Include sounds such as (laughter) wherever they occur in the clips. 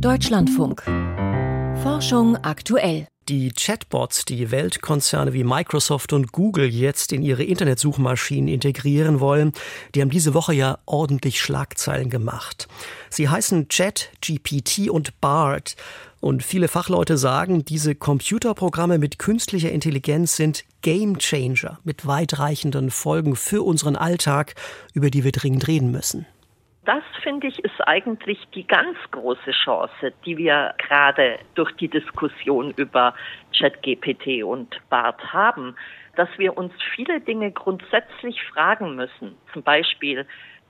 Deutschlandfunk. Forschung aktuell. Die Chatbots, die Weltkonzerne wie Microsoft und Google jetzt in ihre Internetsuchmaschinen integrieren wollen, die haben diese Woche ja ordentlich Schlagzeilen gemacht. Sie heißen Chat, GPT und BART. Und viele Fachleute sagen, diese Computerprogramme mit künstlicher Intelligenz sind Game Changer mit weitreichenden Folgen für unseren Alltag, über die wir dringend reden müssen das finde ich ist eigentlich die ganz große Chance, die wir gerade durch die Diskussion über ChatGPT und BART haben, dass wir uns viele Dinge grundsätzlich fragen müssen. Zum Beispiel,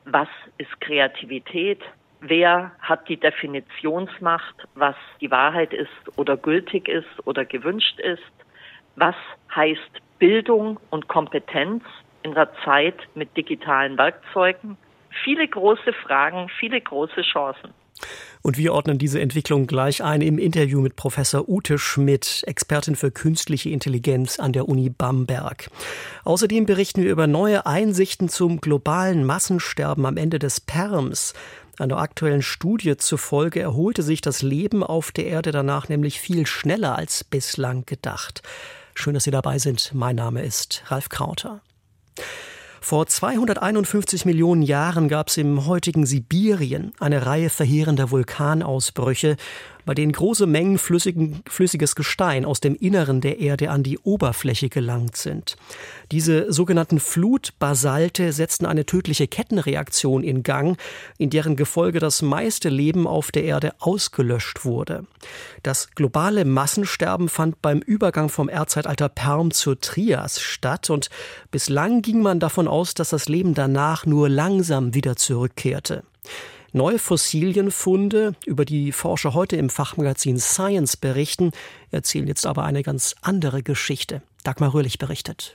was ist Kreativität? Wer hat die Definitionsmacht, was die Wahrheit ist oder gültig ist oder gewünscht ist? Was heißt Bildung und Kompetenz in der Zeit mit digitalen Werkzeugen? Viele große Fragen, viele große Chancen. Und wir ordnen diese Entwicklung gleich ein im Interview mit Professor Ute Schmidt, Expertin für künstliche Intelligenz an der Uni Bamberg. Außerdem berichten wir über neue Einsichten zum globalen Massensterben am Ende des Perms. Einer aktuellen Studie zufolge erholte sich das Leben auf der Erde danach nämlich viel schneller als bislang gedacht. Schön, dass Sie dabei sind. Mein Name ist Ralf Krauter. Vor 251 Millionen Jahren gab es im heutigen Sibirien eine Reihe verheerender Vulkanausbrüche, bei denen große Mengen flüssigen, flüssiges Gestein aus dem Inneren der Erde an die Oberfläche gelangt sind. Diese sogenannten Flutbasalte setzten eine tödliche Kettenreaktion in Gang, in deren Gefolge das meiste Leben auf der Erde ausgelöscht wurde. Das globale Massensterben fand beim Übergang vom Erdzeitalter Perm zur Trias statt und bislang ging man davon aus, dass das Leben danach nur langsam wieder zurückkehrte. Neue Fossilienfunde, über die Forscher heute im Fachmagazin Science berichten, erzählen jetzt aber eine ganz andere Geschichte. Dagmar Röhrlich berichtet.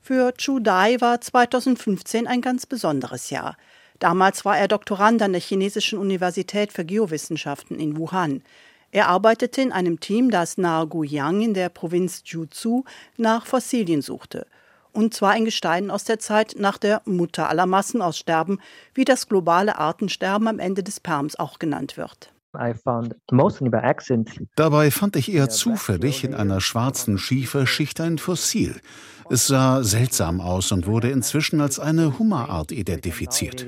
Für Chu Dai war 2015 ein ganz besonderes Jahr. Damals war er Doktorand an der Chinesischen Universität für Geowissenschaften in Wuhan. Er arbeitete in einem Team, das nahe Guiyang in der Provinz Jiuzhou nach Fossilien suchte und zwar ein Gestein aus der Zeit nach der Mutter aller Massenaussterben, wie das globale Artensterben am Ende des Perms auch genannt wird. Dabei fand ich eher zufällig in einer schwarzen Schieferschicht ein Fossil. Es sah seltsam aus und wurde inzwischen als eine Hummerart identifiziert.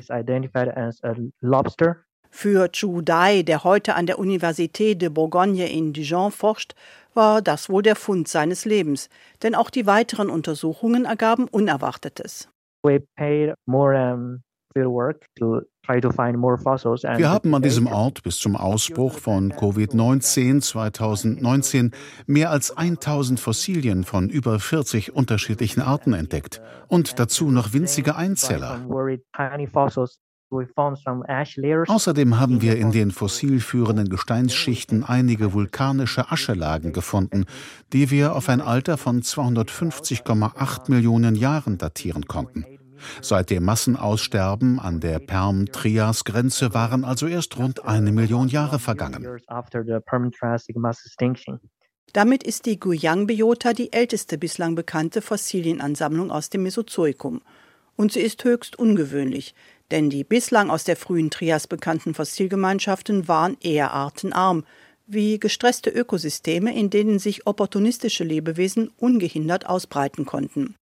Für Chu Dai, der heute an der Université de Bourgogne in Dijon forscht, war das wohl der Fund seines Lebens, denn auch die weiteren Untersuchungen ergaben Unerwartetes. Wir haben an diesem Ort bis zum Ausbruch von Covid-19 2019 mehr als 1000 Fossilien von über 40 unterschiedlichen Arten entdeckt und dazu noch winzige Einzeller. Außerdem haben wir in den fossilführenden Gesteinsschichten einige vulkanische Aschelagen gefunden, die wir auf ein Alter von 250,8 Millionen Jahren datieren konnten. Seit dem Massenaussterben an der Perm-Trias-Grenze waren also erst rund eine Million Jahre vergangen. Damit ist die Guyang-Biota die älteste bislang bekannte Fossilienansammlung aus dem Mesozoikum. Und sie ist höchst ungewöhnlich, denn die bislang aus der frühen Trias bekannten Fossilgemeinschaften waren eher artenarm, wie gestresste Ökosysteme, in denen sich opportunistische Lebewesen ungehindert ausbreiten konnten.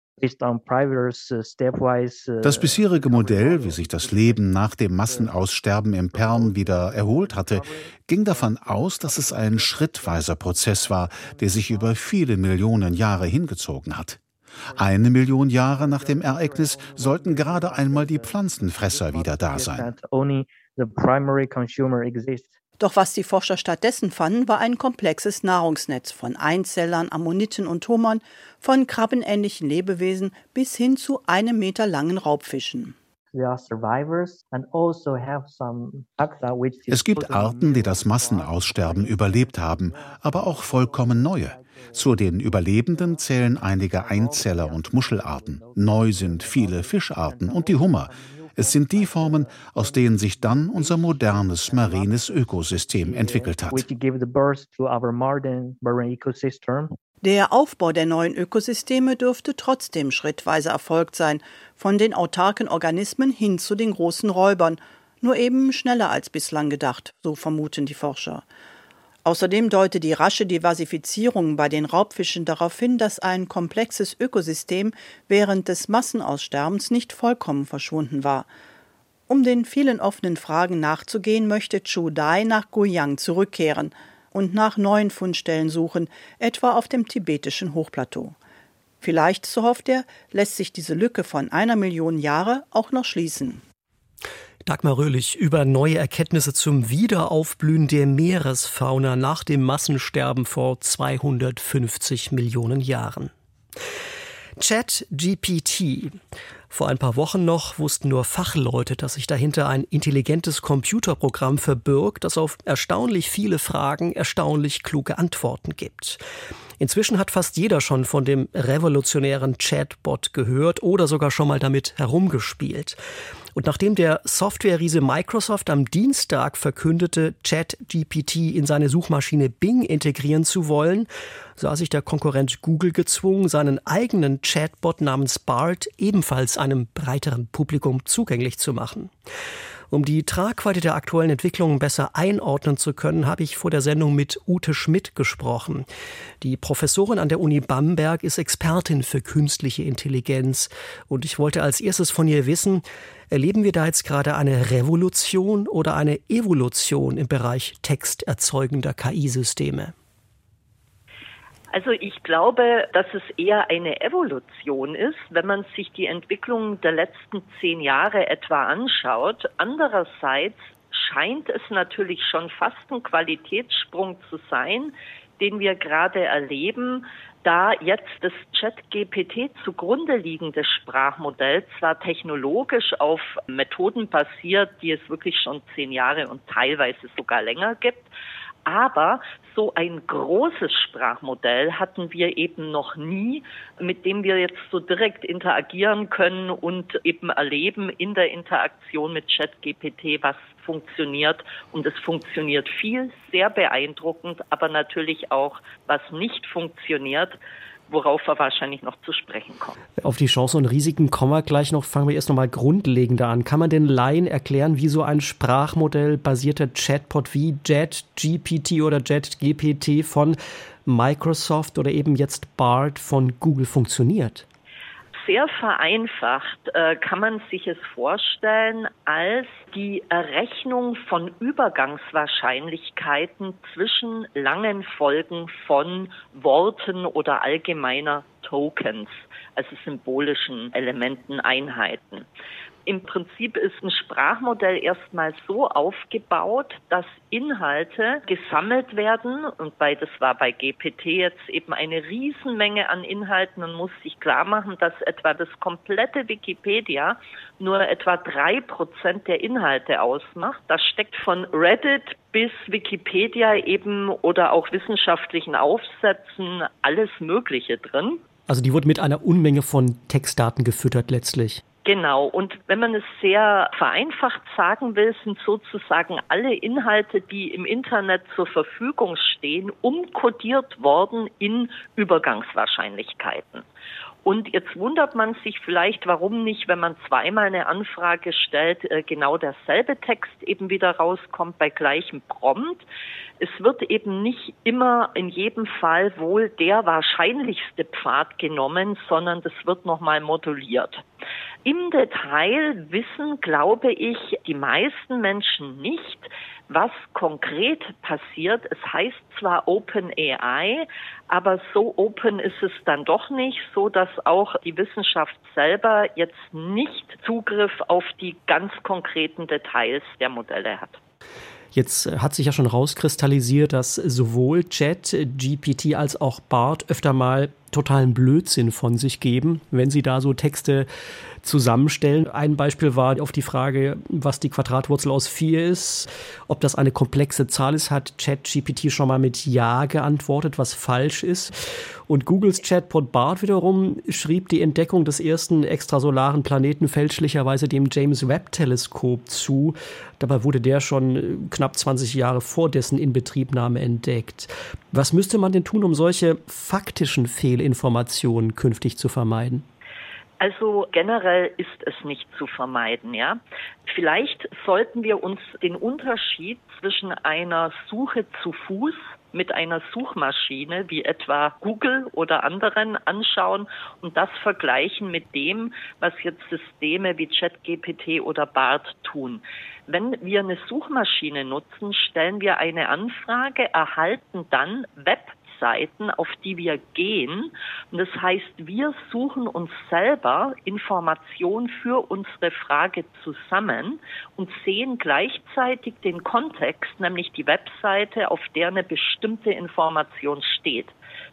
Das bisherige Modell, wie sich das Leben nach dem Massenaussterben im Perm wieder erholt hatte, ging davon aus, dass es ein schrittweiser Prozess war, der sich über viele Millionen Jahre hingezogen hat. Eine Million Jahre nach dem Ereignis sollten gerade einmal die Pflanzenfresser wieder da sein. Doch was die Forscher stattdessen fanden, war ein komplexes Nahrungsnetz von Einzellern, Ammoniten und Hummern, von krabbenähnlichen Lebewesen bis hin zu einem Meter langen Raubfischen. Also es gibt Arten, die das Massenaussterben überlebt haben, aber auch vollkommen neue. Zu den Überlebenden zählen einige Einzeller- und Muschelarten. Neu sind viele Fischarten und die Hummer. Es sind die Formen, aus denen sich dann unser modernes marines Ökosystem entwickelt hat. Der Aufbau der neuen Ökosysteme dürfte trotzdem schrittweise erfolgt sein, von den autarken Organismen hin zu den großen Räubern, nur eben schneller als bislang gedacht, so vermuten die Forscher. Außerdem deutet die rasche Diversifizierung bei den Raubfischen darauf hin, dass ein komplexes Ökosystem während des Massenaussterbens nicht vollkommen verschwunden war. Um den vielen offenen Fragen nachzugehen, möchte Chu Dai nach Guiyang zurückkehren und nach neuen Fundstellen suchen, etwa auf dem tibetischen Hochplateau. Vielleicht, so hofft er, lässt sich diese Lücke von einer Million Jahre auch noch schließen. Dagmar Röhlich über neue Erkenntnisse zum Wiederaufblühen der Meeresfauna nach dem Massensterben vor 250 Millionen Jahren. ChatGPT. Vor ein paar Wochen noch wussten nur Fachleute, dass sich dahinter ein intelligentes Computerprogramm verbirgt, das auf erstaunlich viele Fragen erstaunlich kluge Antworten gibt. Inzwischen hat fast jeder schon von dem revolutionären Chatbot gehört oder sogar schon mal damit herumgespielt. Und nachdem der Softwareriese Microsoft am Dienstag verkündete, ChatGPT in seine Suchmaschine Bing integrieren zu wollen, sah sich der Konkurrent Google gezwungen, seinen eigenen Chatbot namens BART ebenfalls einem breiteren Publikum zugänglich zu machen. Um die Tragweite der aktuellen Entwicklungen besser einordnen zu können, habe ich vor der Sendung mit Ute Schmidt gesprochen. Die Professorin an der Uni Bamberg ist Expertin für künstliche Intelligenz. Und ich wollte als erstes von ihr wissen, erleben wir da jetzt gerade eine Revolution oder eine Evolution im Bereich texterzeugender KI-Systeme? Also ich glaube, dass es eher eine Evolution ist, wenn man sich die Entwicklung der letzten zehn Jahre etwa anschaut. Andererseits scheint es natürlich schon fast ein Qualitätssprung zu sein, den wir gerade erleben, da jetzt das Chat-GPT zugrunde liegende Sprachmodell zwar technologisch auf Methoden basiert, die es wirklich schon zehn Jahre und teilweise sogar länger gibt, aber so ein großes Sprachmodell hatten wir eben noch nie, mit dem wir jetzt so direkt interagieren können und eben erleben in der Interaktion mit ChatGPT, was funktioniert. Und es funktioniert viel, sehr beeindruckend, aber natürlich auch, was nicht funktioniert worauf wir wahrscheinlich noch zu sprechen kommen. Auf die Chancen und Risiken kommen wir gleich noch. Fangen wir erst noch mal grundlegender an. Kann man den Laien erklären, wie so ein Sprachmodell basierter Chatbot wie JetGPT oder JetGPT von Microsoft oder eben jetzt BART von Google funktioniert? Sehr vereinfacht äh, kann man sich es vorstellen als die Errechnung von Übergangswahrscheinlichkeiten zwischen langen Folgen von Worten oder allgemeiner Tokens, also symbolischen Elementen, Einheiten. Im Prinzip ist ein Sprachmodell erstmal so aufgebaut, dass Inhalte gesammelt werden und bei, das war bei GPT jetzt eben eine Riesenmenge an Inhalten. Man muss sich klar machen, dass etwa das komplette Wikipedia nur etwa drei Prozent der Inhalte ausmacht. Das steckt von Reddit bis Wikipedia eben oder auch wissenschaftlichen Aufsätzen alles Mögliche drin. Also die wurde mit einer Unmenge von Textdaten gefüttert letztlich. Genau. Und wenn man es sehr vereinfacht sagen will, sind sozusagen alle Inhalte, die im Internet zur Verfügung stehen, umkodiert worden in Übergangswahrscheinlichkeiten. Und jetzt wundert man sich vielleicht, warum nicht, wenn man zweimal eine Anfrage stellt, äh, genau derselbe Text eben wieder rauskommt bei gleichem Prompt. Es wird eben nicht immer in jedem Fall wohl der wahrscheinlichste Pfad genommen, sondern das wird nochmal moduliert. Im Detail wissen, glaube ich, die meisten Menschen nicht, was konkret passiert. Es heißt zwar Open AI, aber so open ist es dann doch nicht, so dass auch die Wissenschaft selber jetzt nicht Zugriff auf die ganz konkreten Details der Modelle hat. Jetzt hat sich ja schon rauskristallisiert, dass sowohl Chat, GPT als auch BART öfter mal totalen Blödsinn von sich geben, wenn sie da so Texte zusammenstellen. Ein Beispiel war auf die Frage, was die Quadratwurzel aus 4 ist. Ob das eine komplexe Zahl ist, hat ChatGPT schon mal mit Ja geantwortet, was falsch ist. Und Googles Chatbot Bart wiederum schrieb die Entdeckung des ersten extrasolaren Planeten fälschlicherweise dem James Webb Teleskop zu. Dabei wurde der schon knapp 20 Jahre vor dessen Inbetriebnahme entdeckt. Was müsste man denn tun, um solche faktischen Fehlinformationen künftig zu vermeiden? Also generell ist es nicht zu vermeiden, ja. Vielleicht sollten wir uns den Unterschied zwischen einer Suche zu Fuß mit einer Suchmaschine wie etwa Google oder anderen anschauen und das vergleichen mit dem, was jetzt Systeme wie ChatGPT oder BART tun. Wenn wir eine Suchmaschine nutzen, stellen wir eine Anfrage, erhalten dann Web Seiten, auf die wir gehen. Und das heißt, wir suchen uns selber Informationen für unsere Frage zusammen und sehen gleichzeitig den Kontext, nämlich die Webseite, auf der eine bestimmte Information steht.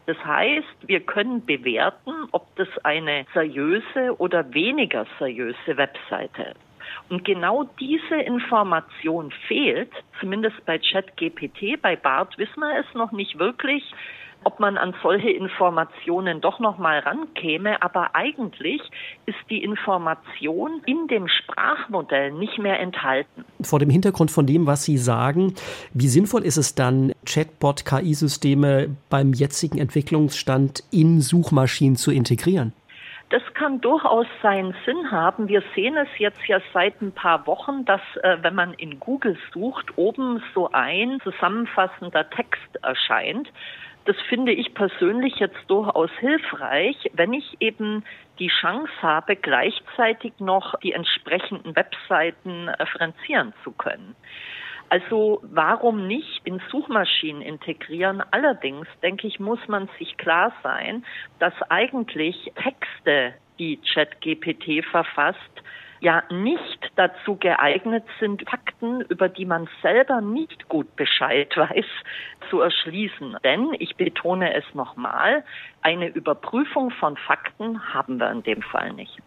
Das heißt, wir können bewerten, ob das eine seriöse oder weniger seriöse Webseite ist. Und genau diese Information fehlt, zumindest bei ChatGPT, bei BART wissen wir es noch nicht wirklich, ob man an solche Informationen doch noch mal rankäme, aber eigentlich ist die Information in dem Sprachmodell nicht mehr enthalten. Vor dem Hintergrund von dem, was Sie sagen, wie sinnvoll ist es dann, Chatbot-KI-Systeme beim jetzigen Entwicklungsstand in Suchmaschinen zu integrieren? Das kann durchaus seinen Sinn haben. Wir sehen es jetzt ja seit ein paar Wochen, dass äh, wenn man in Google sucht, oben so ein zusammenfassender Text erscheint. Das finde ich persönlich jetzt durchaus hilfreich, wenn ich eben die Chance habe, gleichzeitig noch die entsprechenden Webseiten referenzieren zu können. Also warum nicht in Suchmaschinen integrieren? Allerdings, denke ich, muss man sich klar sein, dass eigentlich Texte, die ChatGPT verfasst, ja nicht dazu geeignet sind, Fakten, über die man selber nicht gut Bescheid (laughs) weiß, zu erschließen. Denn, ich betone es nochmal, eine Überprüfung von Fakten haben wir in dem Fall nicht.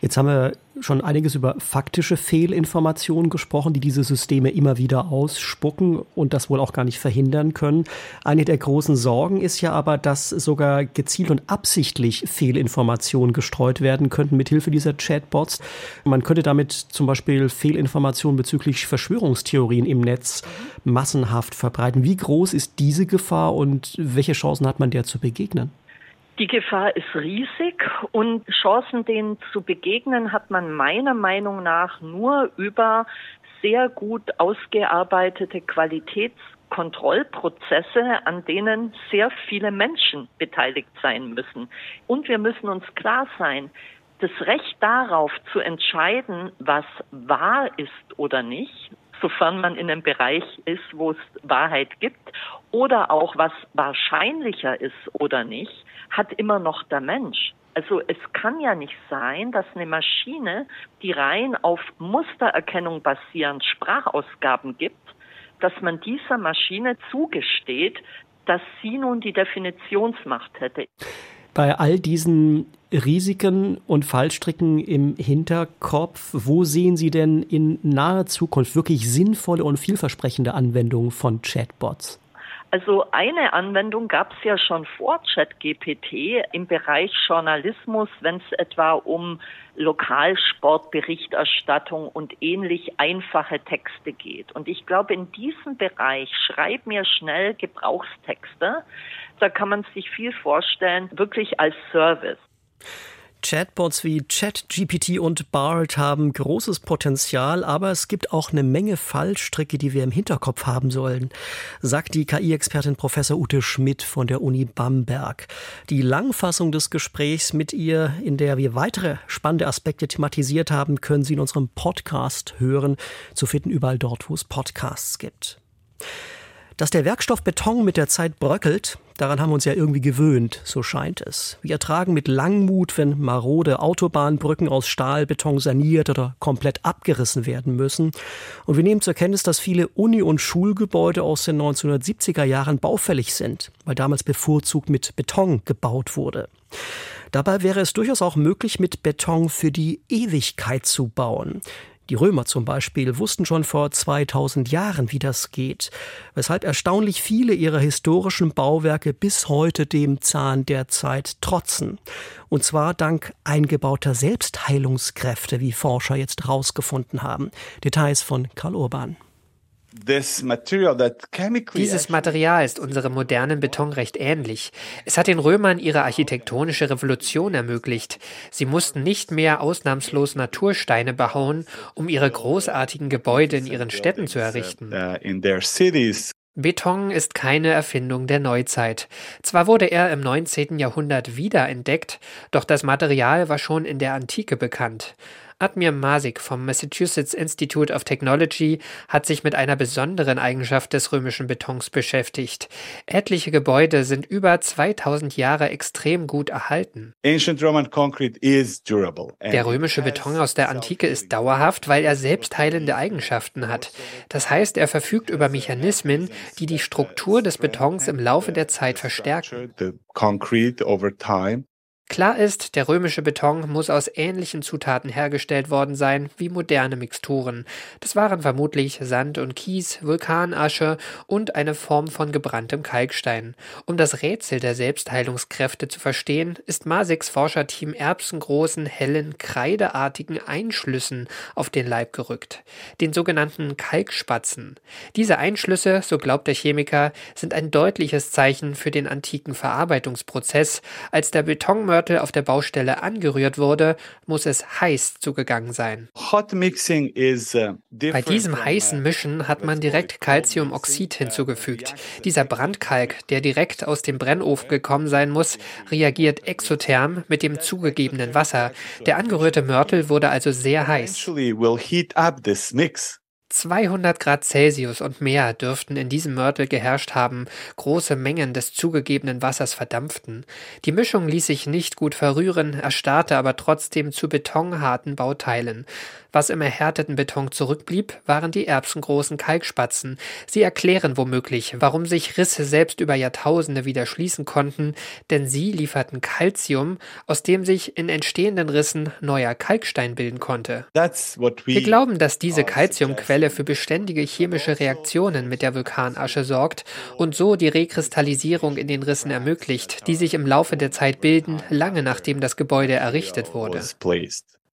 Jetzt haben wir schon einiges über faktische Fehlinformationen gesprochen, die diese Systeme immer wieder ausspucken und das wohl auch gar nicht verhindern können. Eine der großen Sorgen ist ja aber, dass sogar gezielt und absichtlich Fehlinformationen gestreut werden könnten mithilfe dieser Chatbots. Man könnte damit zum Beispiel Fehlinformationen bezüglich Verschwörungstheorien im Netz massenhaft verbreiten. Wie groß ist diese Gefahr und welche Chancen hat man der zu begegnen? Die Gefahr ist riesig und Chancen, denen zu begegnen, hat man meiner Meinung nach nur über sehr gut ausgearbeitete Qualitätskontrollprozesse, an denen sehr viele Menschen beteiligt sein müssen. Und wir müssen uns klar sein, das Recht darauf zu entscheiden, was wahr ist oder nicht, sofern man in einem Bereich ist, wo es Wahrheit gibt, oder auch was wahrscheinlicher ist oder nicht, hat immer noch der Mensch. Also es kann ja nicht sein, dass eine Maschine, die rein auf Mustererkennung basierend Sprachausgaben gibt, dass man dieser Maschine zugesteht, dass sie nun die Definitionsmacht hätte. Bei all diesen Risiken und Fallstricken im Hinterkopf, wo sehen Sie denn in naher Zukunft wirklich sinnvolle und vielversprechende Anwendungen von Chatbots? Also eine Anwendung gab es ja schon vor ChatGPT im Bereich Journalismus, wenn es etwa um Lokalsportberichterstattung und ähnlich einfache Texte geht. Und ich glaube, in diesem Bereich schreib mir schnell Gebrauchstexte. Da kann man sich viel vorstellen, wirklich als Service. Chatbots wie ChatGPT und BART haben großes Potenzial, aber es gibt auch eine Menge Fallstricke, die wir im Hinterkopf haben sollen, sagt die KI-Expertin Professor Ute Schmidt von der Uni Bamberg. Die Langfassung des Gesprächs mit ihr, in der wir weitere spannende Aspekte thematisiert haben, können Sie in unserem Podcast hören, zu finden überall dort, wo es Podcasts gibt. Dass der Werkstoff Beton mit der Zeit bröckelt, daran haben wir uns ja irgendwie gewöhnt, so scheint es. Wir ertragen mit Langmut, wenn marode Autobahnbrücken aus Stahlbeton saniert oder komplett abgerissen werden müssen. Und wir nehmen zur Kenntnis, dass viele Uni- und Schulgebäude aus den 1970er Jahren baufällig sind, weil damals bevorzugt mit Beton gebaut wurde. Dabei wäre es durchaus auch möglich, mit Beton für die Ewigkeit zu bauen. Die Römer zum Beispiel wussten schon vor 2000 Jahren, wie das geht, weshalb erstaunlich viele ihrer historischen Bauwerke bis heute dem Zahn der Zeit trotzen. Und zwar dank eingebauter Selbstheilungskräfte, wie Forscher jetzt herausgefunden haben. Details von Karl Urban. Dieses Material ist unserem modernen Beton recht ähnlich. Es hat den Römern ihre architektonische Revolution ermöglicht. Sie mussten nicht mehr ausnahmslos Natursteine behauen, um ihre großartigen Gebäude in ihren Städten zu errichten. Uh, Beton ist keine Erfindung der Neuzeit. Zwar wurde er im 19. Jahrhundert wiederentdeckt, doch das Material war schon in der Antike bekannt. Admir Masik vom Massachusetts Institute of Technology hat sich mit einer besonderen Eigenschaft des römischen Betons beschäftigt. Etliche Gebäude sind über 2000 Jahre extrem gut erhalten. Der römische Beton aus der Antike ist dauerhaft, weil er selbstheilende Eigenschaften hat. Das heißt, er verfügt über Mechanismen, die die Struktur des Betons im Laufe der Zeit verstärken. Klar ist, der römische Beton muss aus ähnlichen Zutaten hergestellt worden sein wie moderne Mixturen. Das waren vermutlich Sand und Kies, Vulkanasche und eine Form von gebranntem Kalkstein. Um das Rätsel der Selbstheilungskräfte zu verstehen, ist Masiks Forscherteam erbsengroßen, hellen, kreideartigen Einschlüssen auf den Leib gerückt, den sogenannten Kalkspatzen. Diese Einschlüsse, so glaubt der Chemiker, sind ein deutliches Zeichen für den antiken Verarbeitungsprozess, als der Betonmörder Mörtel auf der Baustelle angerührt wurde, muss es heiß zugegangen sein. Bei diesem heißen Mischen hat man direkt Calciumoxid hinzugefügt. Dieser Brandkalk, der direkt aus dem Brennofen gekommen sein muss, reagiert exotherm mit dem zugegebenen Wasser. Der angerührte Mörtel wurde also sehr heiß. 200 Grad Celsius und mehr dürften in diesem Mörtel geherrscht haben, große Mengen des zugegebenen Wassers verdampften. Die Mischung ließ sich nicht gut verrühren, erstarrte aber trotzdem zu betonharten Bauteilen. Was im erhärteten Beton zurückblieb, waren die erbsengroßen Kalkspatzen. Sie erklären womöglich, warum sich Risse selbst über Jahrtausende wieder schließen konnten, denn sie lieferten Calcium, aus dem sich in entstehenden Rissen neuer Kalkstein bilden konnte. Wir glauben, dass diese Calciumquelle für beständige chemische Reaktionen mit der Vulkanasche sorgt und so die Rekristallisierung in den Rissen ermöglicht, die sich im Laufe der Zeit bilden, lange nachdem das Gebäude errichtet wurde.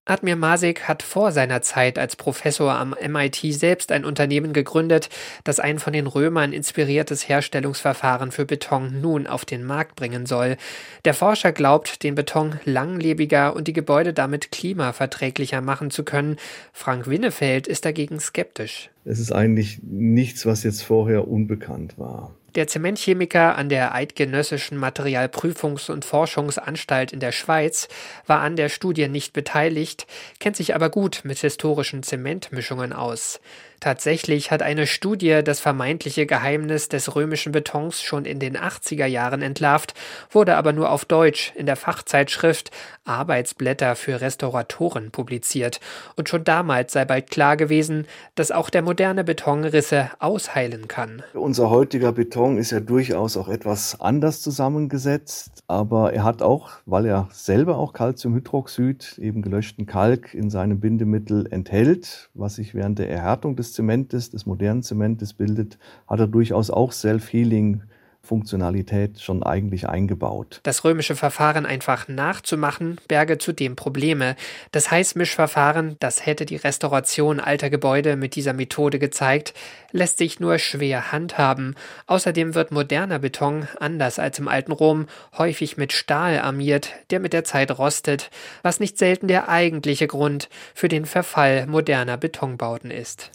Admir Masik hat vor seiner Zeit als Professor am MIT selbst ein Unternehmen gegründet, das ein von den Römern inspiriertes Herstellungsverfahren für Beton nun auf den Markt bringen soll. Der Forscher glaubt, den Beton langlebiger und die Gebäude damit klimaverträglicher machen zu können. Frank Winnefeld ist dagegen skeptisch. Es ist eigentlich nichts, was jetzt vorher unbekannt war. Der Zementchemiker an der Eidgenössischen Materialprüfungs- und Forschungsanstalt in der Schweiz war an der Studie nicht beteiligt, kennt sich aber gut mit historischen Zementmischungen aus. Tatsächlich hat eine Studie das vermeintliche Geheimnis des römischen Betons schon in den 80er Jahren entlarvt, wurde aber nur auf Deutsch in der Fachzeitschrift Arbeitsblätter für Restauratoren publiziert. Und schon damals sei bald klar gewesen, dass auch der moderne Beton Risse ausheilen kann. Unser heutiger Beton ist ja durchaus auch etwas anders zusammengesetzt, aber er hat auch, weil er selber auch Calciumhydroxid, eben gelöschten Kalk, in seinem Bindemittel enthält, was sich während der Erhärtung des Zementes, des modernen Zementes bildet, hat er durchaus auch Self-Healing Funktionalität schon eigentlich eingebaut. Das römische Verfahren einfach nachzumachen, berge zudem Probleme. Das Heißmischverfahren, das hätte die Restauration alter Gebäude mit dieser Methode gezeigt, lässt sich nur schwer handhaben. Außerdem wird moderner Beton, anders als im alten Rom, häufig mit Stahl armiert, der mit der Zeit rostet, was nicht selten der eigentliche Grund für den Verfall moderner Betonbauten ist.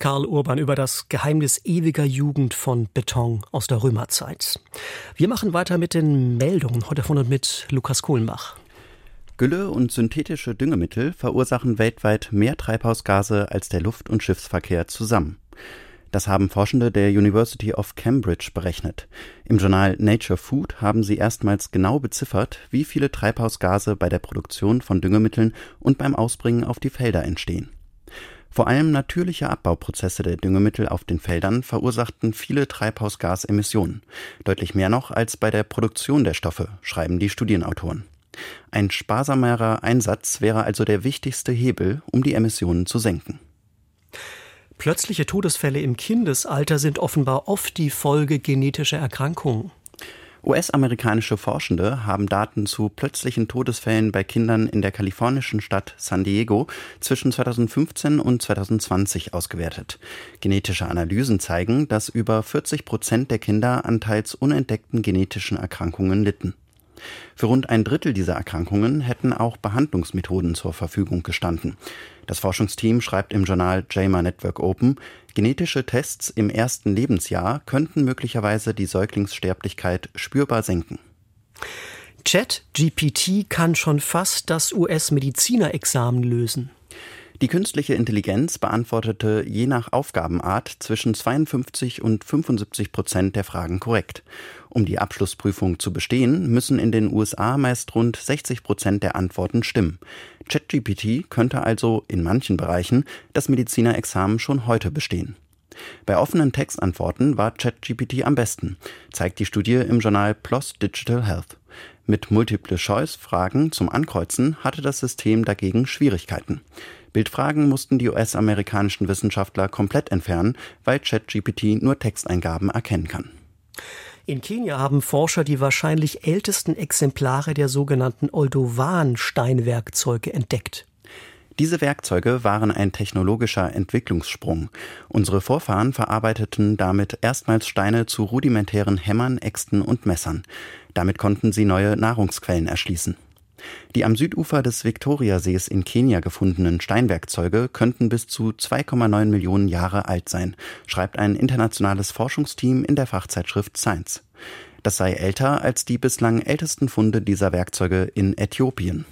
Karl Urban über das Geheimnis ewiger Jugend von Beton aus der Römerzeit. Wir machen weiter mit den Meldungen heute von und mit Lukas Kohlenbach. Gülle und synthetische Düngemittel verursachen weltweit mehr Treibhausgase als der Luft- und Schiffsverkehr zusammen. Das haben Forschende der University of Cambridge berechnet. Im Journal Nature Food haben sie erstmals genau beziffert, wie viele Treibhausgase bei der Produktion von Düngemitteln und beim Ausbringen auf die Felder entstehen. Vor allem natürliche Abbauprozesse der Düngemittel auf den Feldern verursachten viele Treibhausgasemissionen, deutlich mehr noch als bei der Produktion der Stoffe, schreiben die Studienautoren. Ein sparsamerer Einsatz wäre also der wichtigste Hebel, um die Emissionen zu senken. Plötzliche Todesfälle im Kindesalter sind offenbar oft die Folge genetischer Erkrankungen. US-amerikanische Forschende haben Daten zu plötzlichen Todesfällen bei Kindern in der kalifornischen Stadt San Diego zwischen 2015 und 2020 ausgewertet. Genetische Analysen zeigen, dass über 40 Prozent der Kinder an teils unentdeckten genetischen Erkrankungen litten. Für rund ein Drittel dieser Erkrankungen hätten auch Behandlungsmethoden zur Verfügung gestanden. Das Forschungsteam schreibt im Journal JAMA Network Open, genetische Tests im ersten Lebensjahr könnten möglicherweise die Säuglingssterblichkeit spürbar senken. Chat-GPT kann schon fast das US-Medizinerexamen lösen. Die künstliche Intelligenz beantwortete je nach Aufgabenart zwischen 52 und 75 Prozent der Fragen korrekt. Um die Abschlussprüfung zu bestehen, müssen in den USA meist rund 60 Prozent der Antworten stimmen. ChatGPT könnte also in manchen Bereichen das Medizinerexamen schon heute bestehen. Bei offenen Textantworten war ChatGPT am besten, zeigt die Studie im Journal PLOS Digital Health. Mit Multiple-Choice-Fragen zum Ankreuzen hatte das System dagegen Schwierigkeiten. Bildfragen mussten die US-amerikanischen Wissenschaftler komplett entfernen, weil ChatGPT nur Texteingaben erkennen kann. In Kenia haben Forscher die wahrscheinlich ältesten Exemplare der sogenannten Oldowan-Steinwerkzeuge entdeckt. Diese Werkzeuge waren ein technologischer Entwicklungssprung. Unsere Vorfahren verarbeiteten damit erstmals Steine zu rudimentären Hämmern, Äxten und Messern. Damit konnten sie neue Nahrungsquellen erschließen. Die am Südufer des Viktoriasees in Kenia gefundenen Steinwerkzeuge könnten bis zu 2,9 Millionen Jahre alt sein, schreibt ein internationales Forschungsteam in der Fachzeitschrift Science. Das sei älter als die bislang ältesten Funde dieser Werkzeuge in Äthiopien.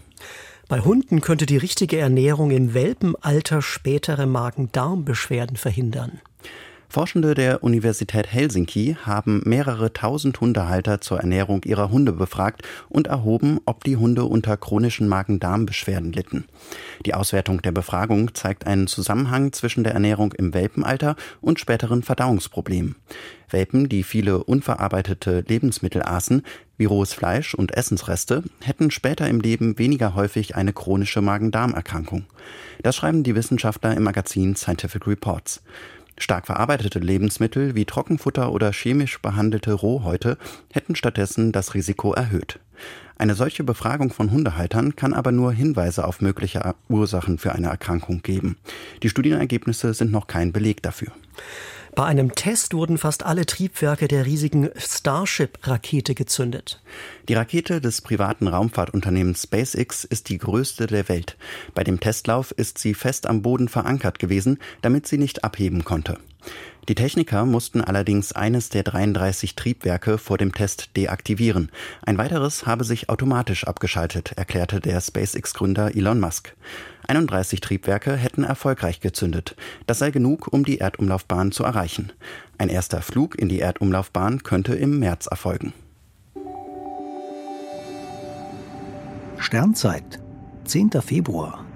Bei Hunden könnte die richtige Ernährung im Welpenalter spätere Magen-Darm-Beschwerden verhindern. Forschende der Universität Helsinki haben mehrere tausend Hundehalter zur Ernährung ihrer Hunde befragt und erhoben, ob die Hunde unter chronischen Magen-Darm-Beschwerden litten. Die Auswertung der Befragung zeigt einen Zusammenhang zwischen der Ernährung im Welpenalter und späteren Verdauungsproblemen. Welpen, die viele unverarbeitete Lebensmittel aßen, wie rohes Fleisch und Essensreste, hätten später im Leben weniger häufig eine chronische Magen-Darm-Erkrankung. Das schreiben die Wissenschaftler im Magazin Scientific Reports. Stark verarbeitete Lebensmittel wie Trockenfutter oder chemisch behandelte Rohhäute hätten stattdessen das Risiko erhöht. Eine solche Befragung von Hundehaltern kann aber nur Hinweise auf mögliche Ursachen für eine Erkrankung geben. Die Studienergebnisse sind noch kein Beleg dafür. Bei einem Test wurden fast alle Triebwerke der riesigen Starship-Rakete gezündet. Die Rakete des privaten Raumfahrtunternehmens SpaceX ist die größte der Welt. Bei dem Testlauf ist sie fest am Boden verankert gewesen, damit sie nicht abheben konnte. Die Techniker mussten allerdings eines der 33 Triebwerke vor dem Test deaktivieren. Ein weiteres habe sich automatisch abgeschaltet, erklärte der SpaceX-Gründer Elon Musk. 31 Triebwerke hätten erfolgreich gezündet. Das sei genug, um die Erdumlaufbahn zu erreichen. Ein erster Flug in die Erdumlaufbahn könnte im März erfolgen. Sternzeit, 10. Februar.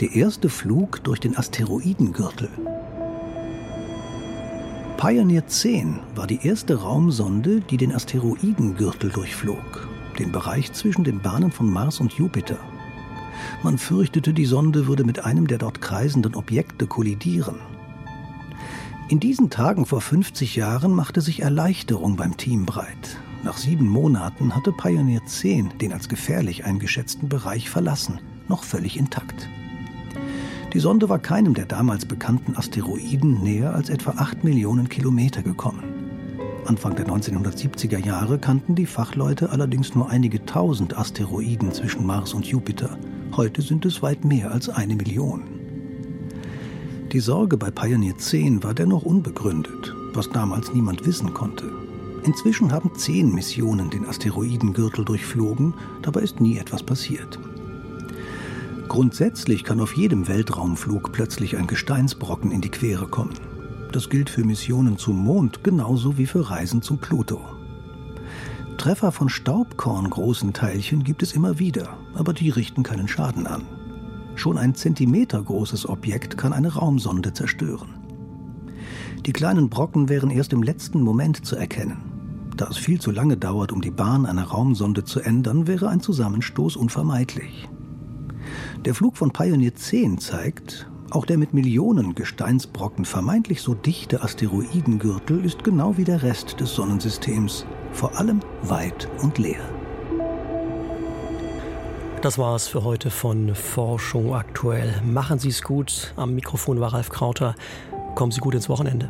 Der erste Flug durch den Asteroidengürtel. Pioneer 10 war die erste Raumsonde, die den Asteroidengürtel durchflog, den Bereich zwischen den Bahnen von Mars und Jupiter. Man fürchtete, die Sonde würde mit einem der dort kreisenden Objekte kollidieren. In diesen Tagen vor 50 Jahren machte sich Erleichterung beim Team breit. Nach sieben Monaten hatte Pioneer 10 den als gefährlich eingeschätzten Bereich verlassen, noch völlig intakt. Die Sonde war keinem der damals bekannten Asteroiden näher als etwa 8 Millionen Kilometer gekommen. Anfang der 1970er Jahre kannten die Fachleute allerdings nur einige tausend Asteroiden zwischen Mars und Jupiter. Heute sind es weit mehr als eine Million. Die Sorge bei Pioneer 10 war dennoch unbegründet, was damals niemand wissen konnte. Inzwischen haben zehn Missionen den Asteroidengürtel durchflogen, dabei ist nie etwas passiert. Grundsätzlich kann auf jedem Weltraumflug plötzlich ein Gesteinsbrocken in die Quere kommen. Das gilt für Missionen zum Mond genauso wie für Reisen zum Pluto. Treffer von Staubkorngroßen Teilchen gibt es immer wieder, aber die richten keinen Schaden an. Schon ein Zentimeter großes Objekt kann eine Raumsonde zerstören. Die kleinen Brocken wären erst im letzten Moment zu erkennen. Da es viel zu lange dauert, um die Bahn einer Raumsonde zu ändern, wäre ein Zusammenstoß unvermeidlich. Der Flug von Pioneer 10 zeigt, auch der mit Millionen Gesteinsbrocken vermeintlich so dichte Asteroidengürtel ist genau wie der Rest des Sonnensystems, vor allem weit und leer. Das war es für heute von Forschung aktuell. Machen Sie es gut. Am Mikrofon war Ralf Krauter. Kommen Sie gut ins Wochenende.